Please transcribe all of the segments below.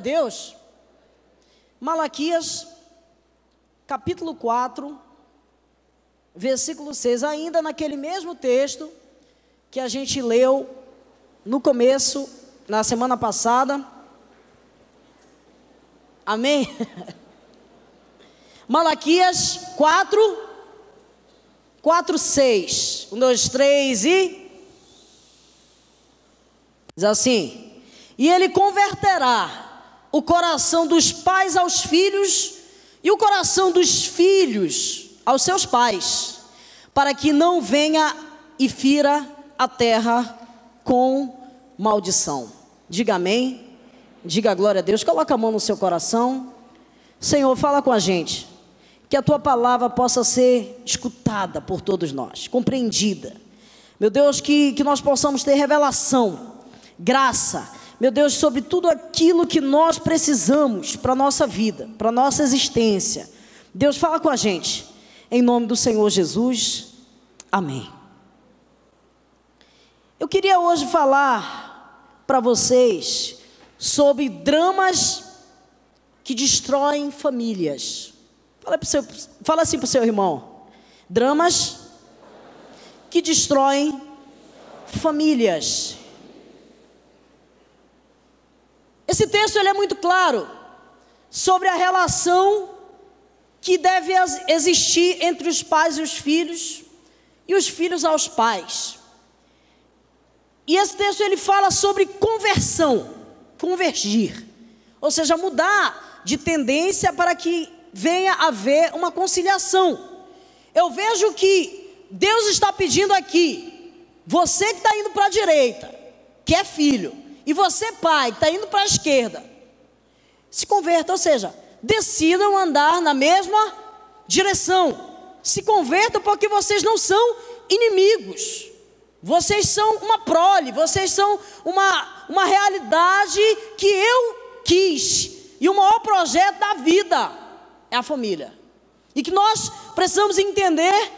Deus. Malaquias, capítulo 4, versículo 6, ainda naquele mesmo texto que a gente leu no começo, na semana passada. Amém? Malaquias 4, 4, 6. 1, 2, 3 e. Diz assim: E ele converterá o coração dos pais aos filhos e o coração dos filhos aos seus pais, para que não venha e fira a terra com maldição. Diga amém. Diga glória a Deus. Coloca a mão no seu coração. Senhor, fala com a gente. Que a tua palavra possa ser escutada por todos nós, compreendida. Meu Deus, que, que nós possamos ter revelação, graça, meu Deus, sobre tudo aquilo que nós precisamos para a nossa vida, para a nossa existência. Deus, fala com a gente. Em nome do Senhor Jesus. Amém. Eu queria hoje falar para vocês sobre dramas que destroem famílias. Fala, seu, fala assim para o seu irmão: dramas que destroem famílias. Esse texto ele é muito claro sobre a relação que deve existir entre os pais e os filhos e os filhos aos pais. E esse texto ele fala sobre conversão, convergir, ou seja, mudar de tendência para que venha a haver uma conciliação. Eu vejo que Deus está pedindo aqui, você que está indo para a direita, que é filho, e você, pai, está indo para a esquerda, se converta, ou seja, decidam andar na mesma direção. Se convertam porque vocês não são inimigos. Vocês são uma prole, vocês são uma, uma realidade que eu quis. E o maior projeto da vida é a família. E que nós precisamos entender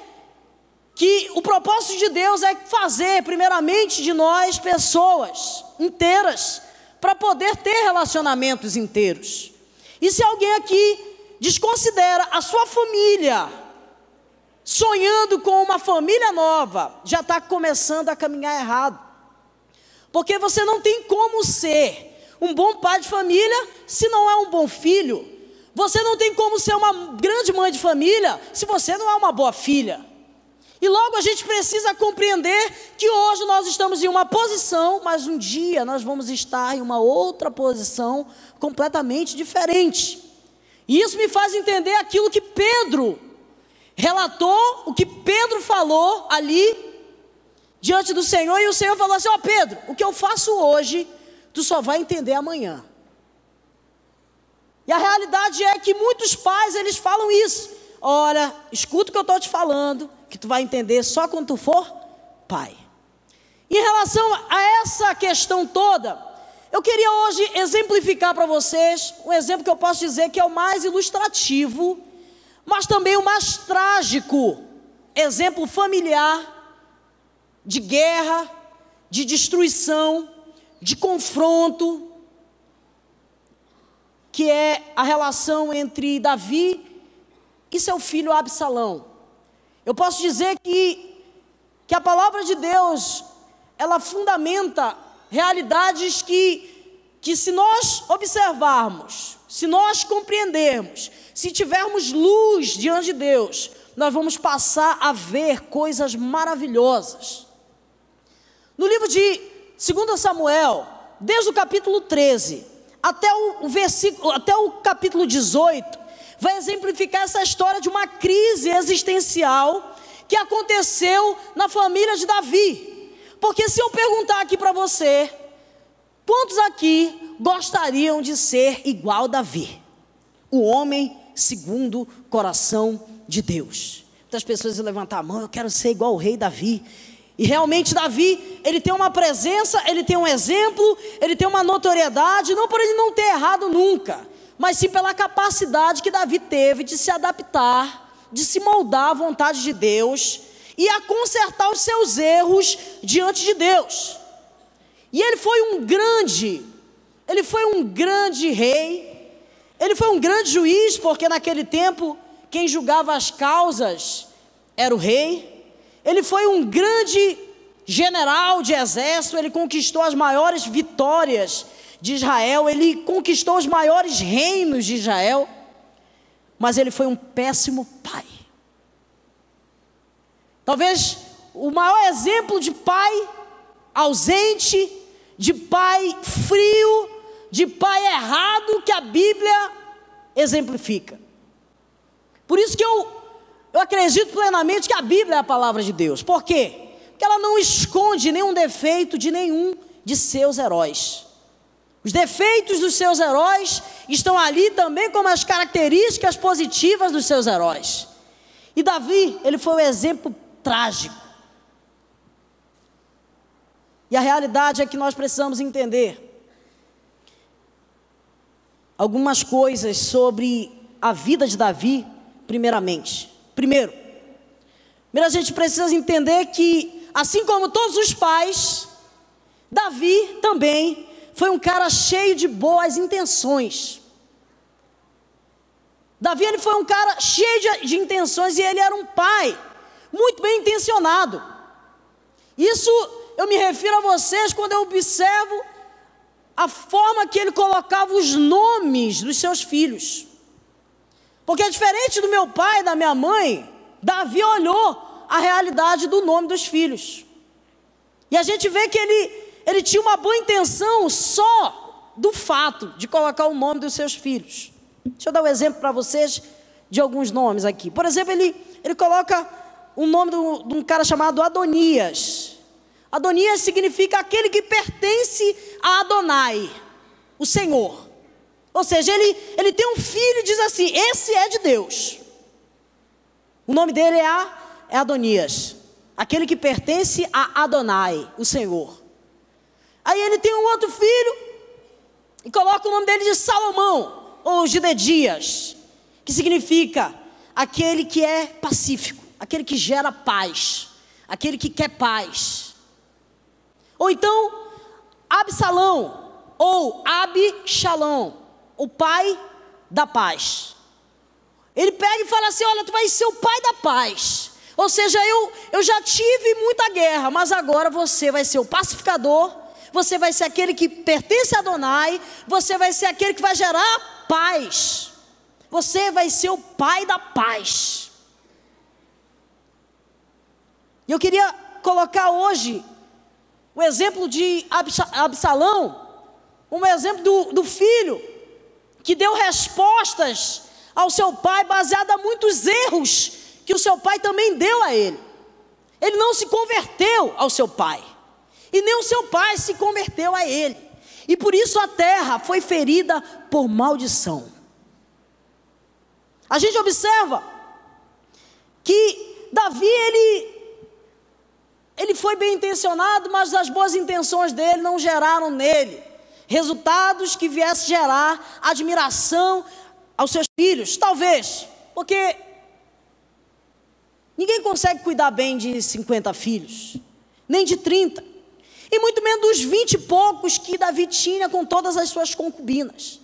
que o propósito de Deus é fazer, primeiramente, de nós pessoas inteiras, para poder ter relacionamentos inteiros. E se alguém aqui desconsidera a sua família, sonhando com uma família nova, já está começando a caminhar errado. Porque você não tem como ser um bom pai de família se não é um bom filho. Você não tem como ser uma grande mãe de família se você não é uma boa filha. E logo a gente precisa compreender que hoje nós estamos em uma posição, mas um dia nós vamos estar em uma outra posição completamente diferente. E isso me faz entender aquilo que Pedro relatou, o que Pedro falou ali diante do Senhor, e o Senhor falou assim: Ó oh, Pedro, o que eu faço hoje, tu só vai entender amanhã. E a realidade é que muitos pais eles falam isso. Olha, escuta o que eu estou te falando, que tu vai entender só quando tu for pai. Em relação a essa questão toda, eu queria hoje exemplificar para vocês um exemplo que eu posso dizer que é o mais ilustrativo, mas também o mais trágico exemplo familiar de guerra, de destruição, de confronto, que é a relação entre Davi e seu filho Absalão. Eu posso dizer que, que a palavra de Deus, ela fundamenta realidades que, que se nós observarmos, se nós compreendermos, se tivermos luz diante de Deus, nós vamos passar a ver coisas maravilhosas. No livro de 2 Samuel, desde o capítulo 13 até o, versículo, até o capítulo 18, vai exemplificar essa história de uma crise existencial que aconteceu na família de Davi. Porque se eu perguntar aqui para você, quantos aqui gostariam de ser igual Davi? O homem segundo o coração de Deus. Muitas pessoas levantar a mão, eu quero ser igual o rei Davi. E realmente Davi, ele tem uma presença, ele tem um exemplo, ele tem uma notoriedade, não por ele não ter errado nunca, mas sim pela capacidade que Davi teve de se adaptar, de se moldar à vontade de Deus e a consertar os seus erros diante de Deus. E ele foi um grande, ele foi um grande rei, ele foi um grande juiz, porque naquele tempo quem julgava as causas era o rei. Ele foi um grande general de exército, ele conquistou as maiores vitórias de Israel, ele conquistou os maiores reinos de Israel, mas ele foi um péssimo pai. Talvez o maior exemplo de pai ausente, de pai frio, de pai errado que a Bíblia exemplifica. Por isso que eu, eu acredito plenamente que a Bíblia é a palavra de Deus. Por quê? Porque ela não esconde nenhum defeito de nenhum de seus heróis. Os defeitos dos seus heróis estão ali também como as características positivas dos seus heróis. E Davi, ele foi um exemplo trágico. E a realidade é que nós precisamos entender algumas coisas sobre a vida de Davi, primeiramente. Primeiro, primeiro a gente precisa entender que, assim como todos os pais, Davi também foi um cara cheio de boas intenções. Davi ele foi um cara cheio de, de intenções e ele era um pai muito bem intencionado. Isso eu me refiro a vocês quando eu observo a forma que ele colocava os nomes dos seus filhos. Porque é diferente do meu pai e da minha mãe, Davi olhou a realidade do nome dos filhos. E a gente vê que ele, ele tinha uma boa intenção só do fato de colocar o nome dos seus filhos. Deixa eu dar um exemplo para vocês de alguns nomes aqui. Por exemplo, ele, ele coloca o nome de um cara chamado Adonias. Adonias significa aquele que pertence a Adonai, o Senhor. Ou seja, ele, ele tem um filho e diz assim: esse é de Deus. O nome dele é, a, é Adonias, aquele que pertence a Adonai, o Senhor. Aí ele tem um outro filho e coloca o nome dele de Salomão, ou Gidedias, que significa aquele que é pacífico, aquele que gera paz, aquele que quer paz. Ou então, Absalão, ou Absalão, o pai da paz. Ele pega e fala assim: Olha, tu vai ser o pai da paz. Ou seja, eu, eu já tive muita guerra, mas agora você vai ser o pacificador, você vai ser aquele que pertence a Adonai, você vai ser aquele que vai gerar paz. Você vai ser o pai da paz. Eu queria colocar hoje o exemplo de Absalão, um exemplo do, do filho que deu respostas ao seu pai baseado a muitos erros que o seu pai também deu a ele. Ele não se converteu ao seu pai, e nem o seu pai se converteu a ele. E por isso a terra foi ferida por maldição. A gente observa que Davi ele ele foi bem intencionado, mas as boas intenções dele não geraram nele resultados que viessem gerar admiração aos seus filhos. Talvez, porque ninguém consegue cuidar bem de 50 filhos, nem de 30, e muito menos dos 20 e poucos que Davi tinha com todas as suas concubinas.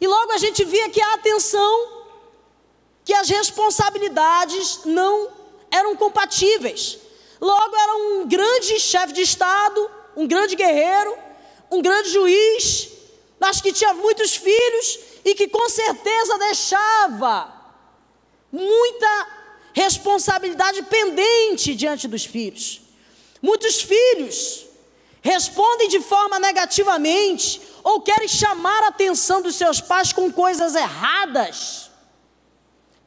E logo a gente via que a atenção, que as responsabilidades não eram compatíveis. Logo, era um grande chefe de Estado, um grande guerreiro, um grande juiz, mas que tinha muitos filhos e que com certeza deixava muita responsabilidade pendente diante dos filhos. Muitos filhos respondem de forma negativamente ou querem chamar a atenção dos seus pais com coisas erradas,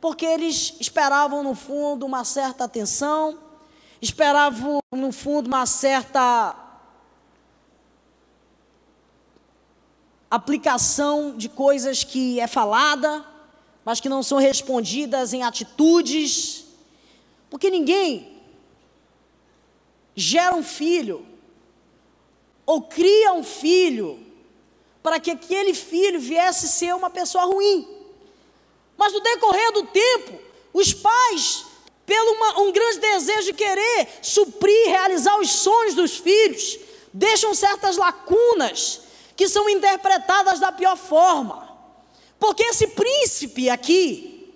porque eles esperavam no fundo uma certa atenção, esperavam, no fundo, uma certa aplicação de coisas que é falada, mas que não são respondidas em atitudes, porque ninguém gera um filho ou cria um filho para que aquele filho viesse ser uma pessoa ruim. Mas no decorrer do tempo, os pais pelo uma, um grande desejo de querer suprir, realizar os sonhos dos filhos, deixam certas lacunas que são interpretadas da pior forma. Porque esse príncipe aqui,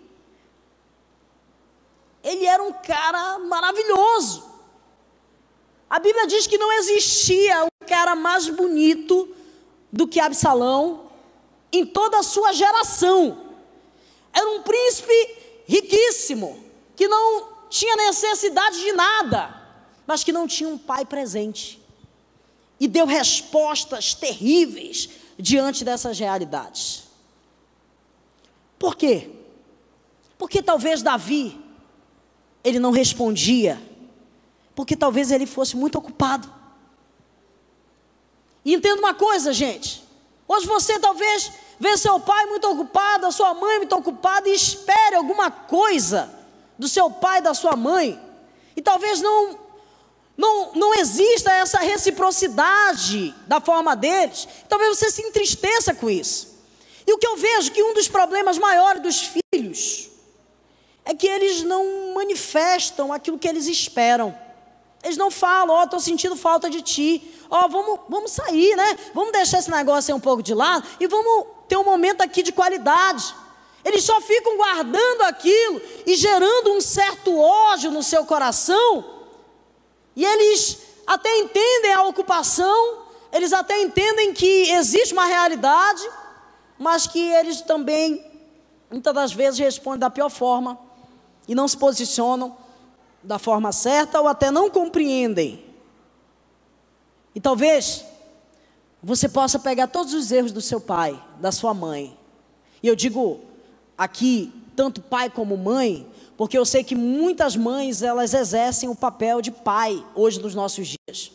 ele era um cara maravilhoso. A Bíblia diz que não existia um cara mais bonito do que Absalão em toda a sua geração. Era um príncipe riquíssimo, que não tinha necessidade de nada, mas que não tinha um pai presente. E deu respostas terríveis diante dessas realidades. Por quê? Porque talvez Davi, ele não respondia, porque talvez ele fosse muito ocupado. E entenda uma coisa, gente. Hoje você talvez vê seu pai muito ocupado, a sua mãe muito ocupada e espere alguma coisa do seu pai, da sua mãe. E talvez não não, não exista essa reciprocidade da forma deles. Talvez você se entristeça com isso. E o que eu vejo que um dos problemas maiores dos filhos é que eles não manifestam aquilo que eles esperam. Eles não falam, ó, oh, estou sentindo falta de ti. Ó, oh, vamos, vamos sair, né? Vamos deixar esse negócio aí um pouco de lado e vamos ter um momento aqui de qualidade. Eles só ficam guardando aquilo e gerando um certo ódio no seu coração. E eles até entendem a ocupação, eles até entendem que existe uma realidade, mas que eles também, muitas das vezes, respondem da pior forma e não se posicionam da forma certa ou até não compreendem. E talvez você possa pegar todos os erros do seu pai, da sua mãe. E eu digo aqui, tanto pai como mãe, porque eu sei que muitas mães elas exercem o papel de pai hoje nos nossos dias.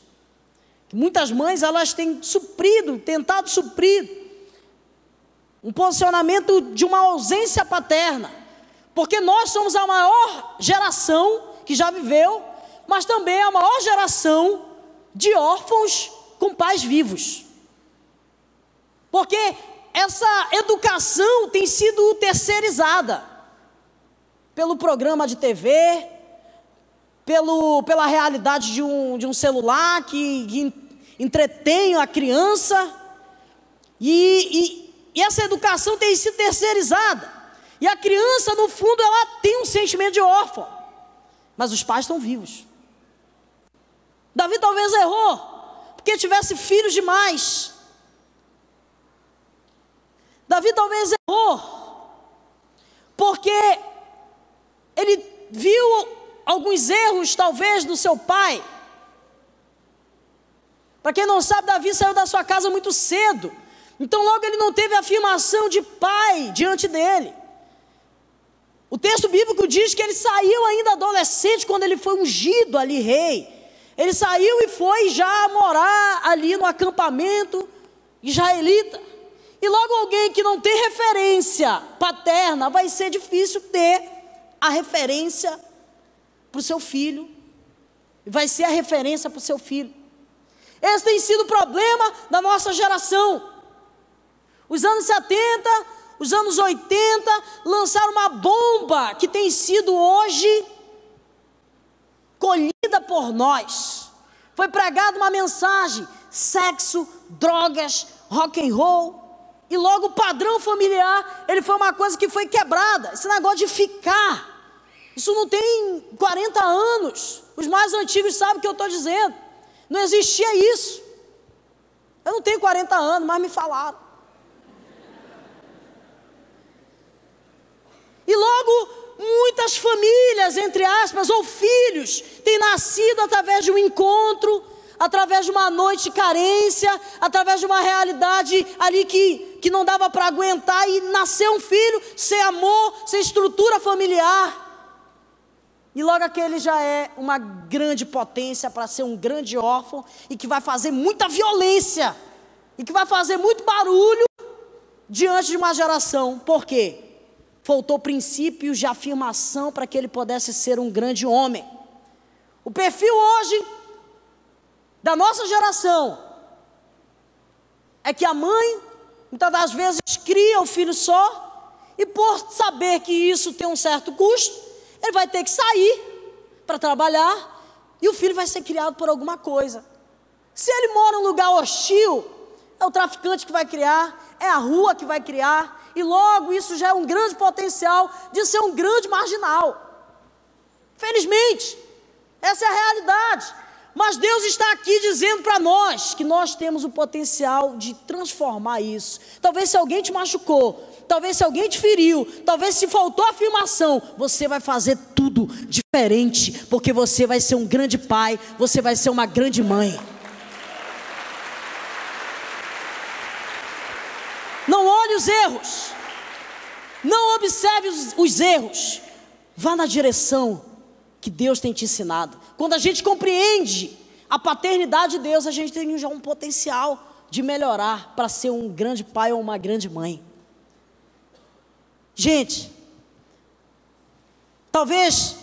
Muitas mães elas têm suprido, tentado suprir um posicionamento de uma ausência paterna, porque nós somos a maior geração que já viveu, mas também a maior geração de órfãos com pais vivos. Porque essa educação tem sido terceirizada pelo programa de TV, pelo, pela realidade de um, de um celular que, que entretém a criança. E, e, e essa educação tem sido terceirizada. E a criança, no fundo, ela tem um sentimento de órfão. Mas os pais estão vivos. Davi talvez errou, porque tivesse filhos demais. Davi talvez errou, porque ele viu alguns erros, talvez, do seu pai. Para quem não sabe, Davi saiu da sua casa muito cedo, então logo ele não teve afirmação de pai diante dele. O texto bíblico diz que ele saiu ainda adolescente quando ele foi ungido ali rei. Ele saiu e foi já morar ali no acampamento israelita. E logo alguém que não tem referência paterna, vai ser difícil ter a referência para o seu filho. Vai ser a referência para o seu filho. Esse tem sido o problema da nossa geração. Os anos 70, os anos 80 lançaram uma bomba que tem sido hoje colhida por nós. Foi pregada uma mensagem: sexo, drogas, rock and roll. E logo o padrão familiar, ele foi uma coisa que foi quebrada. Esse negócio de ficar. Isso não tem 40 anos. Os mais antigos sabem o que eu estou dizendo. Não existia isso. Eu não tenho 40 anos, mas me falaram. E logo, muitas famílias, entre aspas, ou filhos, têm nascido através de um encontro, através de uma noite de carência, através de uma realidade ali que, que não dava para aguentar e nasceu um filho sem amor, sem estrutura familiar. E logo aquele já é uma grande potência para ser um grande órfão e que vai fazer muita violência e que vai fazer muito barulho diante de uma geração. Por quê? Faltou princípios de afirmação para que ele pudesse ser um grande homem. O perfil hoje da nossa geração é que a mãe, muitas das vezes, cria o filho só, e por saber que isso tem um certo custo, ele vai ter que sair para trabalhar, e o filho vai ser criado por alguma coisa. Se ele mora em um lugar hostil, é o traficante que vai criar, é a rua que vai criar, e logo isso já é um grande potencial de ser um grande marginal. Felizmente, essa é a realidade. Mas Deus está aqui dizendo para nós que nós temos o potencial de transformar isso. Talvez se alguém te machucou, talvez se alguém te feriu, talvez se faltou afirmação, você vai fazer tudo diferente, porque você vai ser um grande pai, você vai ser uma grande mãe. Os erros, não observe os, os erros, vá na direção que Deus tem te ensinado. Quando a gente compreende a paternidade de Deus, a gente tem já um potencial de melhorar para ser um grande pai ou uma grande mãe. Gente, talvez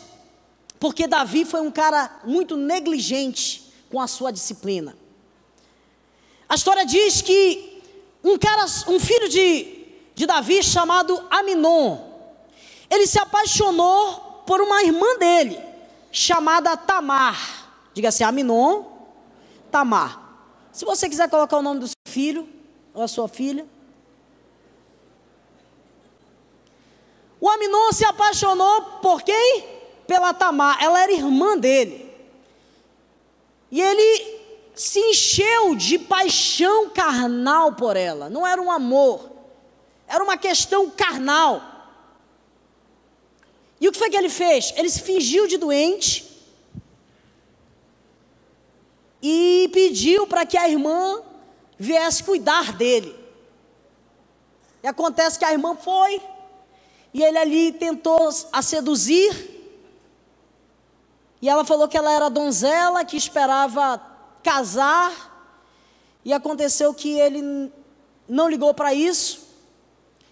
porque Davi foi um cara muito negligente com a sua disciplina. A história diz que um cara, um filho de, de Davi chamado Aminon, ele se apaixonou por uma irmã dele chamada Tamar. Diga assim, Aminon, Tamar. Se você quiser colocar o nome do seu filho ou a sua filha. O Aminon se apaixonou por quem? Pela Tamar. Ela era irmã dele. E ele se encheu de paixão carnal por ela. Não era um amor. Era uma questão carnal. E o que foi que ele fez? Ele se fingiu de doente e pediu para que a irmã viesse cuidar dele. E acontece que a irmã foi, e ele ali tentou a seduzir, e ela falou que ela era donzela, que esperava casar, e aconteceu que ele não ligou para isso,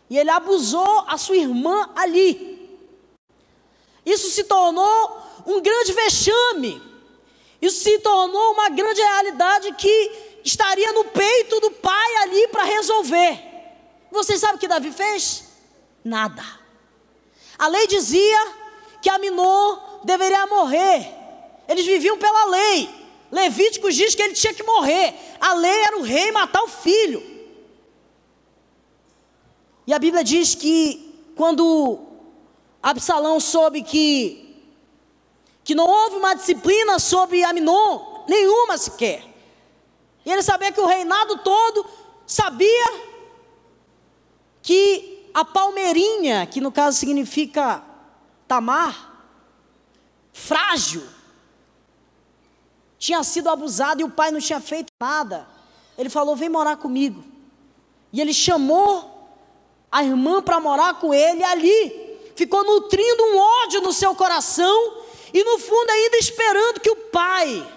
e ele abusou a sua irmã ali. Isso se tornou um grande vexame. Isso se tornou uma grande realidade que estaria no peito do pai ali para resolver. Vocês sabem o que Davi fez? Nada. A lei dizia que Aminon deveria morrer. Eles viviam pela lei. Levíticos diz que ele tinha que morrer. A lei era o rei matar o filho. E a Bíblia diz que quando Absalão soube que que não houve uma disciplina sobre Aminon, nenhuma sequer. E ele sabia que o reinado todo sabia que a palmeirinha, que no caso significa Tamar, frágil, tinha sido abusada e o pai não tinha feito nada. Ele falou: Vem morar comigo. E ele chamou a irmã para morar com ele ali ficou nutrindo um ódio no seu coração e no fundo ainda esperando que o pai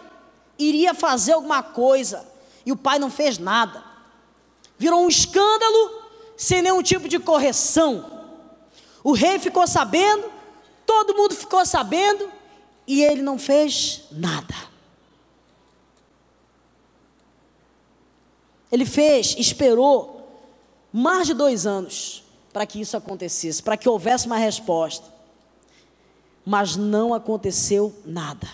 iria fazer alguma coisa. E o pai não fez nada. Virou um escândalo sem nenhum tipo de correção. O rei ficou sabendo, todo mundo ficou sabendo e ele não fez nada. Ele fez, esperou mais de dois anos para que isso acontecesse, para que houvesse uma resposta. Mas não aconteceu nada.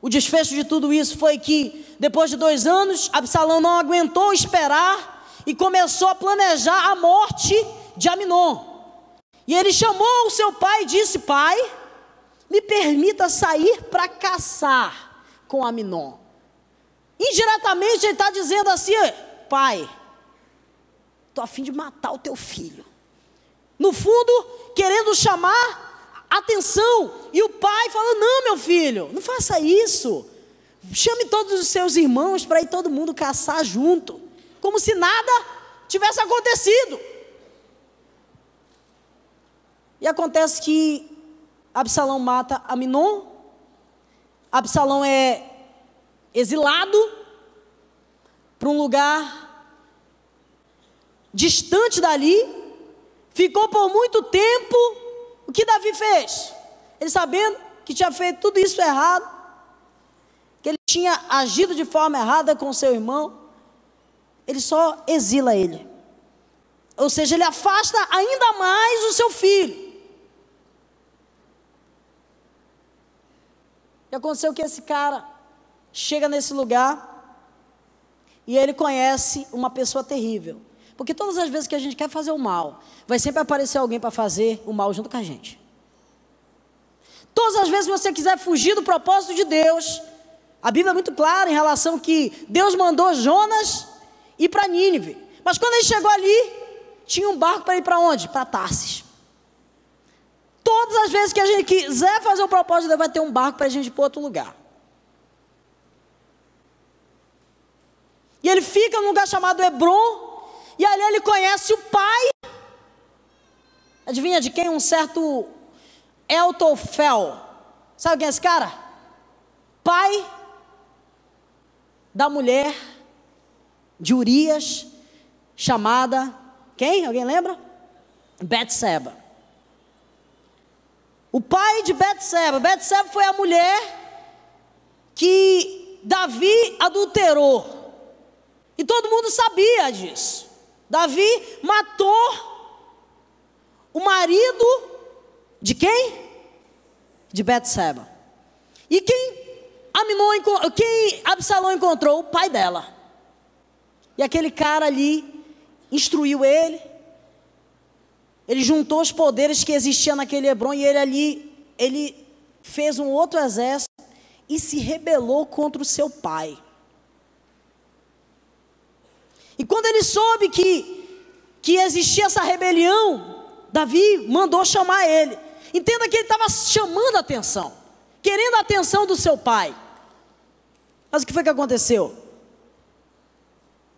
O desfecho de tudo isso foi que, depois de dois anos, Absalão não aguentou esperar e começou a planejar a morte de Aminon. E ele chamou o seu pai e disse: Pai, me permita sair para caçar com Aminon. Indiretamente ele está dizendo assim: Pai, estou a fim de matar o teu filho. No fundo, querendo chamar atenção. E o pai fala: Não, meu filho, não faça isso. Chame todos os seus irmãos para ir todo mundo caçar junto. Como se nada tivesse acontecido. E acontece que Absalão mata Aminon. Absalão é exilado para um lugar distante dali, Ficou por muito tempo. O que Davi fez? Ele sabendo que tinha feito tudo isso errado, que ele tinha agido de forma errada com seu irmão, ele só exila ele. Ou seja, ele afasta ainda mais o seu filho. E aconteceu que esse cara chega nesse lugar e ele conhece uma pessoa terrível. Porque todas as vezes que a gente quer fazer o mal, vai sempre aparecer alguém para fazer o mal junto com a gente. Todas as vezes que você quiser fugir do propósito de Deus, a Bíblia é muito clara em relação que Deus mandou Jonas ir para Nínive. Mas quando ele chegou ali, tinha um barco para ir para onde? Para Tarsis. Todas as vezes que a gente quiser fazer o propósito, Deus vai ter um barco para a gente ir para outro lugar. E ele fica num lugar chamado Hebron, e ali ele conhece o pai. Adivinha de quem? Um certo Eltofel. Sabe quem é esse cara? Pai da mulher de Urias, chamada quem? Alguém lembra? Betseba. O pai de Betseba. Betseba foi a mulher que Davi adulterou. E todo mundo sabia disso. Davi matou o marido de quem? De Betseba. E quem Aminon, quem Absalão encontrou? O pai dela. E aquele cara ali instruiu ele. Ele juntou os poderes que existiam naquele Hebron e ele ali, ele fez um outro exército e se rebelou contra o seu pai. E quando ele soube que, que existia essa rebelião, Davi mandou chamar ele. Entenda que ele estava chamando a atenção, querendo a atenção do seu pai. Mas o que foi que aconteceu?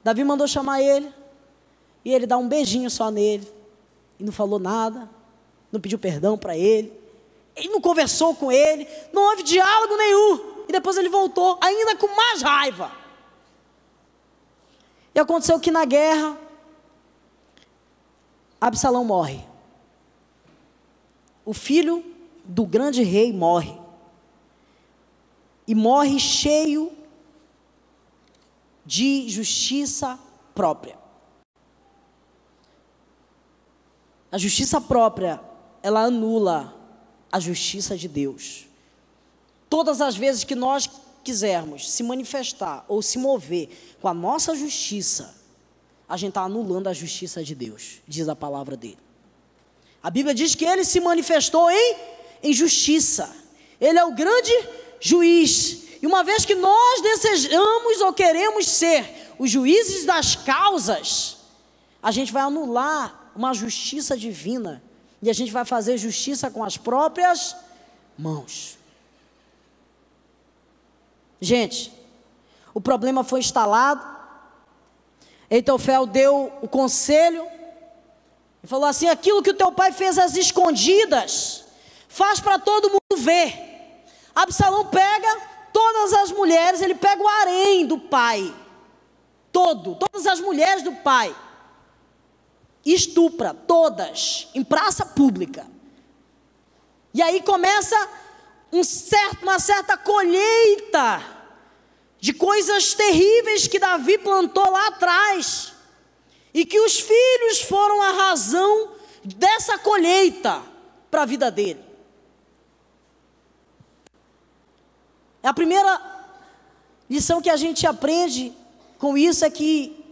Davi mandou chamar ele, e ele dá um beijinho só nele, e não falou nada, não pediu perdão para ele, ele não conversou com ele, não houve diálogo nenhum, e depois ele voltou, ainda com mais raiva. E aconteceu que na guerra, Absalão morre. O filho do grande rei morre. E morre cheio de justiça própria. A justiça própria, ela anula a justiça de Deus. Todas as vezes que nós quisermos se manifestar ou se mover com a nossa justiça, a gente está anulando a justiça de Deus, diz a palavra dele. A Bíblia diz que ele se manifestou em, em justiça, ele é o grande juiz. E uma vez que nós desejamos ou queremos ser os juízes das causas, a gente vai anular uma justiça divina e a gente vai fazer justiça com as próprias mãos. Gente, o problema foi instalado. Eitofel deu o conselho e falou assim: aquilo que o teu pai fez às escondidas, faz para todo mundo ver. Absalão pega todas as mulheres, ele pega o harém do pai, todo, todas as mulheres do pai, estupra todas em praça pública. E aí começa um certo, uma certa colheita de coisas terríveis que Davi plantou lá atrás, e que os filhos foram a razão dessa colheita para a vida dele. É a primeira lição que a gente aprende com isso é que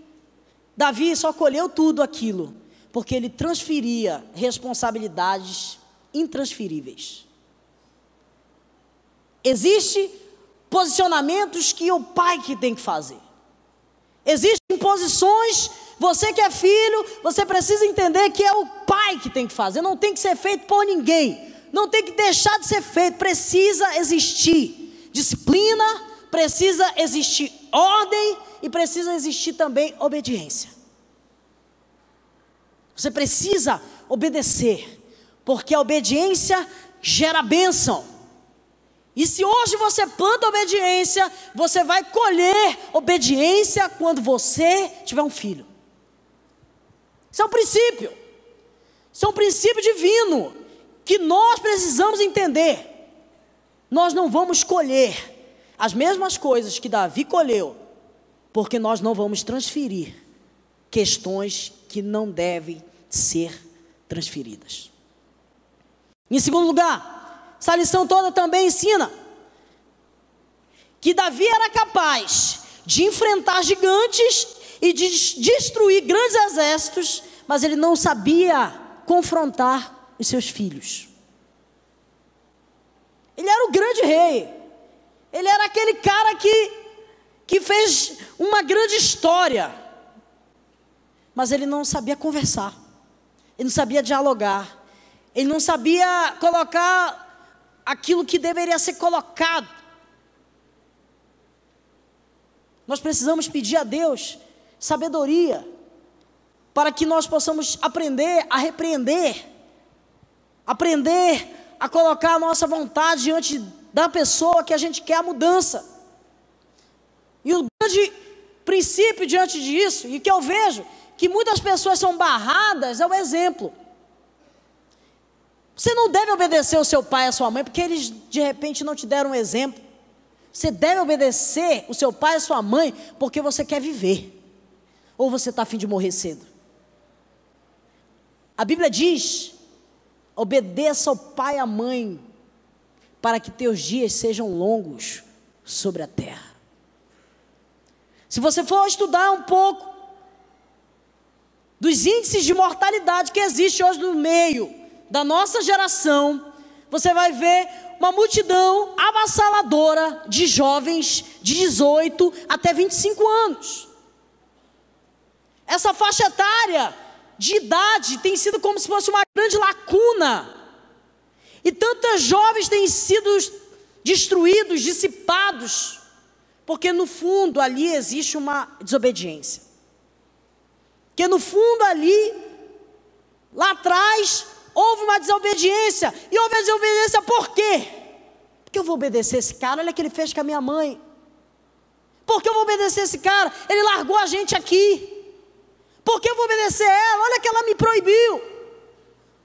Davi só colheu tudo aquilo, porque ele transferia responsabilidades intransferíveis. Existem posicionamentos que o pai que tem que fazer. Existem posições, você que é filho, você precisa entender que é o pai que tem que fazer, não tem que ser feito por ninguém, não tem que deixar de ser feito, precisa existir disciplina, precisa existir ordem e precisa existir também obediência. Você precisa obedecer, porque a obediência gera bênção. E se hoje você planta obediência, você vai colher obediência quando você tiver um filho. Isso é um princípio. Isso é um princípio divino que nós precisamos entender. Nós não vamos colher as mesmas coisas que Davi colheu, porque nós não vamos transferir questões que não devem ser transferidas. Em segundo lugar, essa lição toda também ensina que Davi era capaz de enfrentar gigantes e de destruir grandes exércitos, mas ele não sabia confrontar os seus filhos. Ele era o grande rei. Ele era aquele cara que, que fez uma grande história. Mas ele não sabia conversar. Ele não sabia dialogar. Ele não sabia colocar aquilo que deveria ser colocado. Nós precisamos pedir a Deus sabedoria para que nós possamos aprender a repreender, aprender a colocar a nossa vontade diante da pessoa que a gente quer a mudança. E o grande princípio diante disso, e que eu vejo que muitas pessoas são barradas, é o exemplo. Você não deve obedecer o seu pai e a sua mãe porque eles de repente não te deram um exemplo. Você deve obedecer o seu pai e a sua mãe porque você quer viver. Ou você está afim de morrer cedo. A Bíblia diz: obedeça ao pai e à mãe, para que teus dias sejam longos sobre a terra. Se você for estudar um pouco dos índices de mortalidade que existe hoje no meio da nossa geração, você vai ver uma multidão avassaladora de jovens de 18 até 25 anos. Essa faixa etária de idade tem sido como se fosse uma grande lacuna. E tantos jovens têm sido destruídos, dissipados, porque no fundo ali existe uma desobediência. Que no fundo ali, lá atrás, houve uma desobediência. E houve a desobediência por quê? Porque eu vou obedecer esse cara, olha o que ele fez com a minha mãe. Porque eu vou obedecer esse cara? Ele largou a gente aqui. Porque eu vou obedecer ela? Olha que ela me proibiu.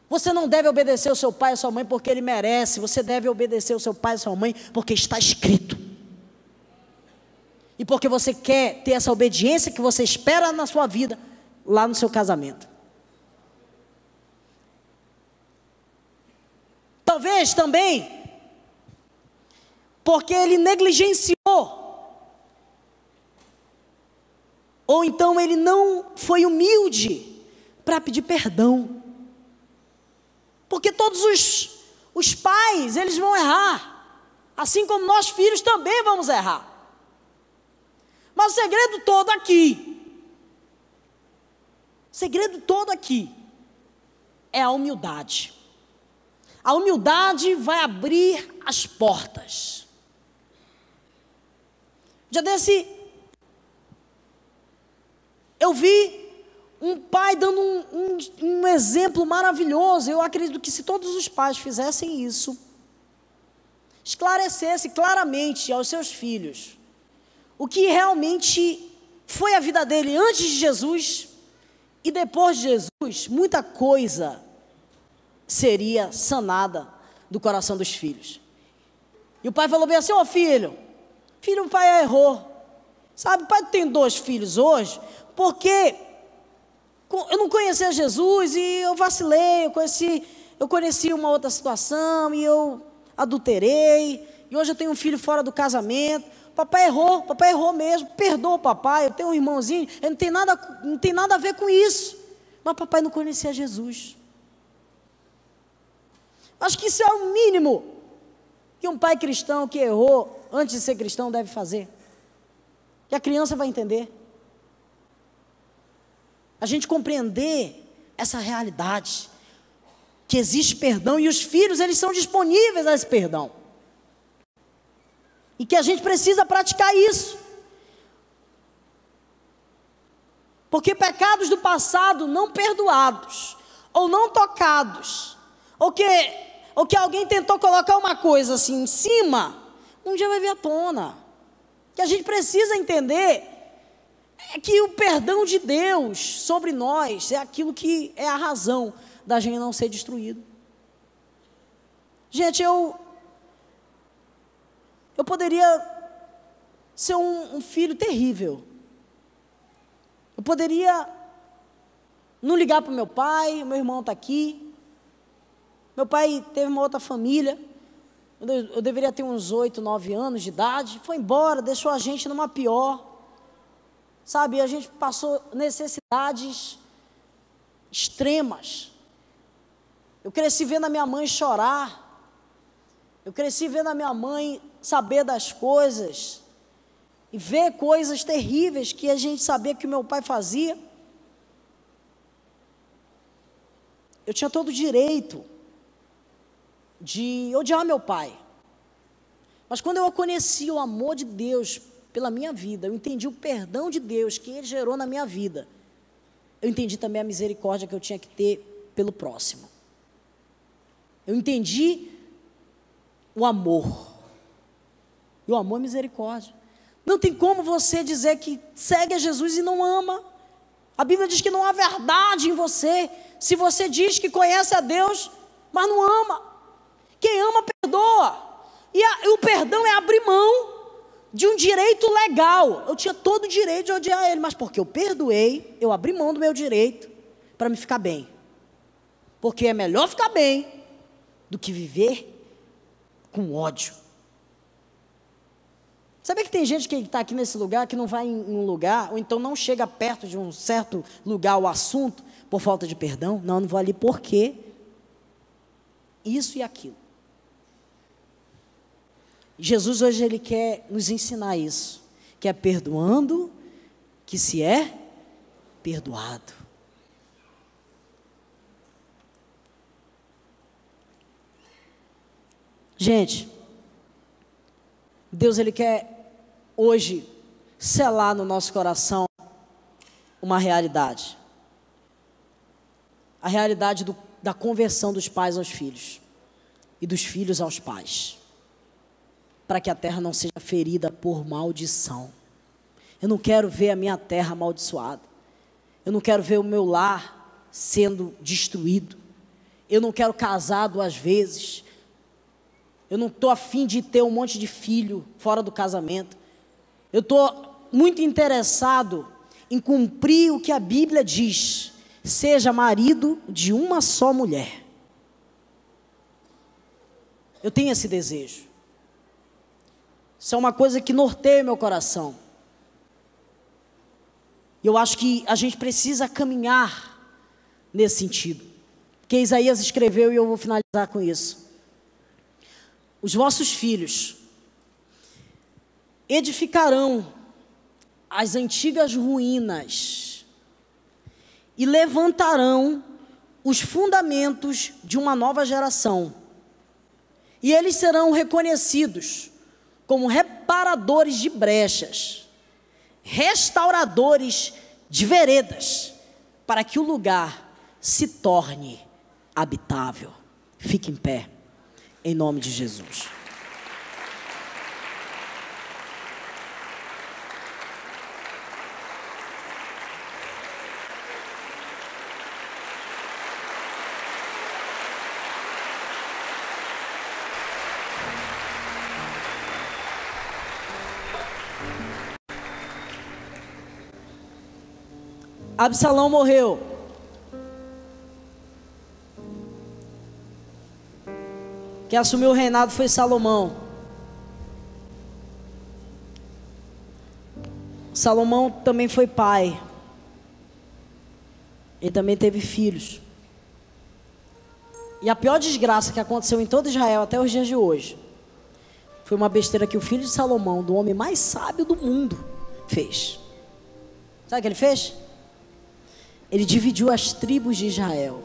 Você não deve obedecer o seu pai e a sua mãe porque ele merece. Você deve obedecer o seu pai e a sua mãe porque está escrito. E porque você quer ter essa obediência que você espera na sua vida, lá no seu casamento. Talvez também porque ele negligenciou Ou então ele não foi humilde para pedir perdão. Porque todos os, os pais, eles vão errar. Assim como nós filhos também vamos errar. Mas o segredo todo aqui, o segredo todo aqui, é a humildade. A humildade vai abrir as portas. Já desse eu vi um pai dando um, um, um, exemplo maravilhoso. Eu acredito que se todos os pais fizessem isso, esclarecesse claramente aos seus filhos o que realmente foi a vida dele antes de Jesus e depois de Jesus, muita coisa seria sanada do coração dos filhos. E o pai falou bem assim: Ó oh, filho, filho, o pai errou. Sabe, o pai tem dois filhos hoje, porque eu não conhecia Jesus e eu vacilei, eu conheci, eu conheci uma outra situação e eu adulterei, e hoje eu tenho um filho fora do casamento. Papai errou, papai errou mesmo, perdoa o papai, eu tenho um irmãozinho, não tem nada, não tem nada a ver com isso. Mas papai não conhecia Jesus. Acho que isso é o mínimo que um pai cristão que errou antes de ser cristão deve fazer. E a criança vai entender a gente compreender essa realidade, que existe perdão e os filhos, eles são disponíveis a esse perdão. E que a gente precisa praticar isso. Porque pecados do passado não perdoados, ou não tocados, ou que, ou que alguém tentou colocar uma coisa assim em cima, um dia vai vir à tona. Que a gente precisa entender é que o perdão de Deus sobre nós é aquilo que é a razão da gente não ser destruído. Gente, eu eu poderia ser um, um filho terrível. Eu poderia não ligar para o meu pai, meu irmão está aqui. Meu pai teve uma outra família. Eu, deveria ter uns oito, nove anos de idade. Foi embora, deixou a gente numa pior. Sabe, a gente passou necessidades extremas. Eu cresci vendo a minha mãe chorar. Eu cresci vendo a minha mãe saber das coisas e ver coisas terríveis que a gente sabia que meu pai fazia. Eu tinha todo o direito de odiar meu pai. Mas quando eu conheci o amor de Deus pela minha vida, eu entendi o perdão de Deus que Ele gerou na minha vida, eu entendi também a misericórdia que eu tinha que ter pelo próximo. Eu entendi o amor. E o amor é misericórdia. Não tem como você dizer que segue a Jesus e não ama. A Bíblia diz que não há verdade em você. Se você diz que conhece a Deus, mas não ama. Quem ama, perdoa. E, a, o perdão é abrir mão de um direito legal. Eu tinha todo o direito de odiar ele, mas porque eu perdoei, eu abri mão do meu direito para me ficar bem. Porque é melhor ficar bem do que viver com ódio. Sabe que tem gente que está aqui nesse lugar que não vai em um lugar, ou então não chega perto de um certo lugar o assunto por falta de perdão? Não, não vou ali porque isso e aquilo. Jesus hoje ele quer nos ensinar isso, que é perdoando que se é perdoado. Gente, Deus ele quer hoje selar no nosso coração uma realidade. A realidade do, da conversão dos pais aos filhos e dos filhos aos pais para que a terra não seja ferida por maldição. Eu não quero ver a minha terra amaldiçoada. Eu não quero ver o meu lar sendo destruído. Eu não quero casar duas vezes. Eu não estou afim de ter um monte de filho fora do casamento. Eu estou muito interessado em cumprir o que a Bíblia diz. Seja marido de uma só mulher. Eu tenho esse desejo. Isso é uma coisa que norteia meu coração. E eu acho que a gente precisa caminhar nesse sentido. Que Isaías escreveu e eu vou finalizar com isso. Os vossos filhos edificarão as antigas ruínas e levantarão os fundamentos de uma nova geração. E eles serão reconhecidos como reparadores de brechas, restauradores de veredas, para que o lugar se torne habitável. Fique em pé, em nome de Jesus. Absalão morreu. Quem assumiu o reinado foi Salomão. Salomão também foi pai. Ele também teve filhos. E a pior desgraça que aconteceu em todo Israel até os dias de hoje foi uma besteira que o filho de Salomão, do homem mais sábio do mundo, fez. Sabe o que ele fez? Ele dividiu as tribos de Israel.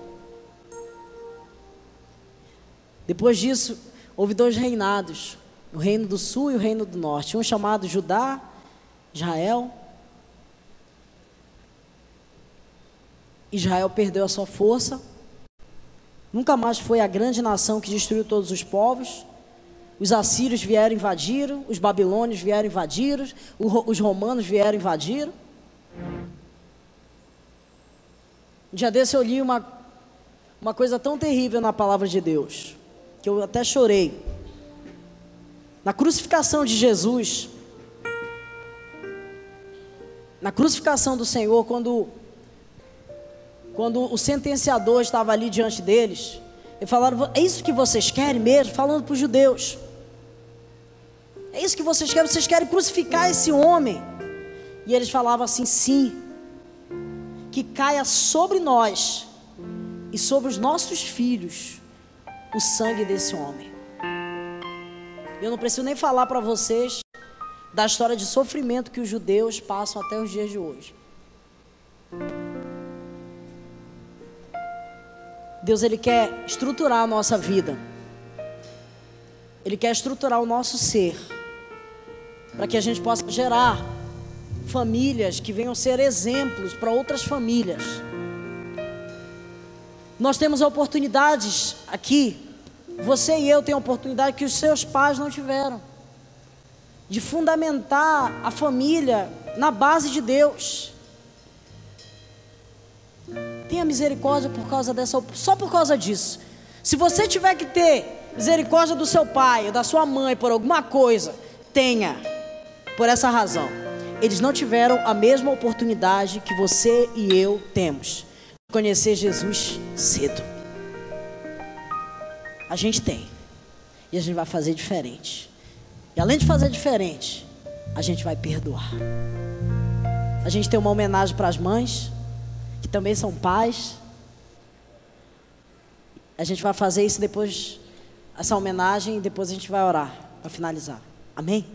Depois disso, houve dois reinados: o reino do sul e o reino do norte. Um chamado Judá, Israel. Israel perdeu a sua força. Nunca mais foi a grande nação que destruiu todos os povos. Os assírios vieram invadir, os babilônios vieram invadir, os romanos vieram invadir. Um dia desse eu li uma, uma coisa tão terrível na palavra de Deus, que eu até chorei. Na crucificação de Jesus, na crucificação do Senhor, quando, quando o sentenciador estava ali diante deles, e falaram: É isso que vocês querem mesmo? Falando para os judeus. É isso que vocês querem? Vocês querem crucificar esse homem E eles falavam assim: sim, que caia sobre nós e sobre os nossos filhos o sangue desse homem. Eu não preciso nem falar para vocês da história de sofrimento que os judeus passam até os dias de hoje. Deus ele quer estruturar a nossa vida. Ele quer estruturar o nosso ser para que a gente possa gerar famílias que venham ser exemplos para outras famílias. Nós temos oportunidades aqui, você e eu temos oportunidade que os seus pais não tiveram, de fundamentar a família na base de Deus. Tenha misericórdia por causa dessa, só por causa disso. Se você tiver que ter misericórdia do seu pai, da sua mãe por alguma coisa, tenha, por essa razão. Eles não tiveram a mesma oportunidade que você e eu temos de conhecer Jesus cedo. A gente tem. E a gente vai fazer diferente. E além de fazer diferente, a gente vai perdoar. A gente tem uma homenagem para as mães, que também são pais. A gente vai fazer isso depois, essa homenagem, e depois a gente vai orar para finalizar. Amém?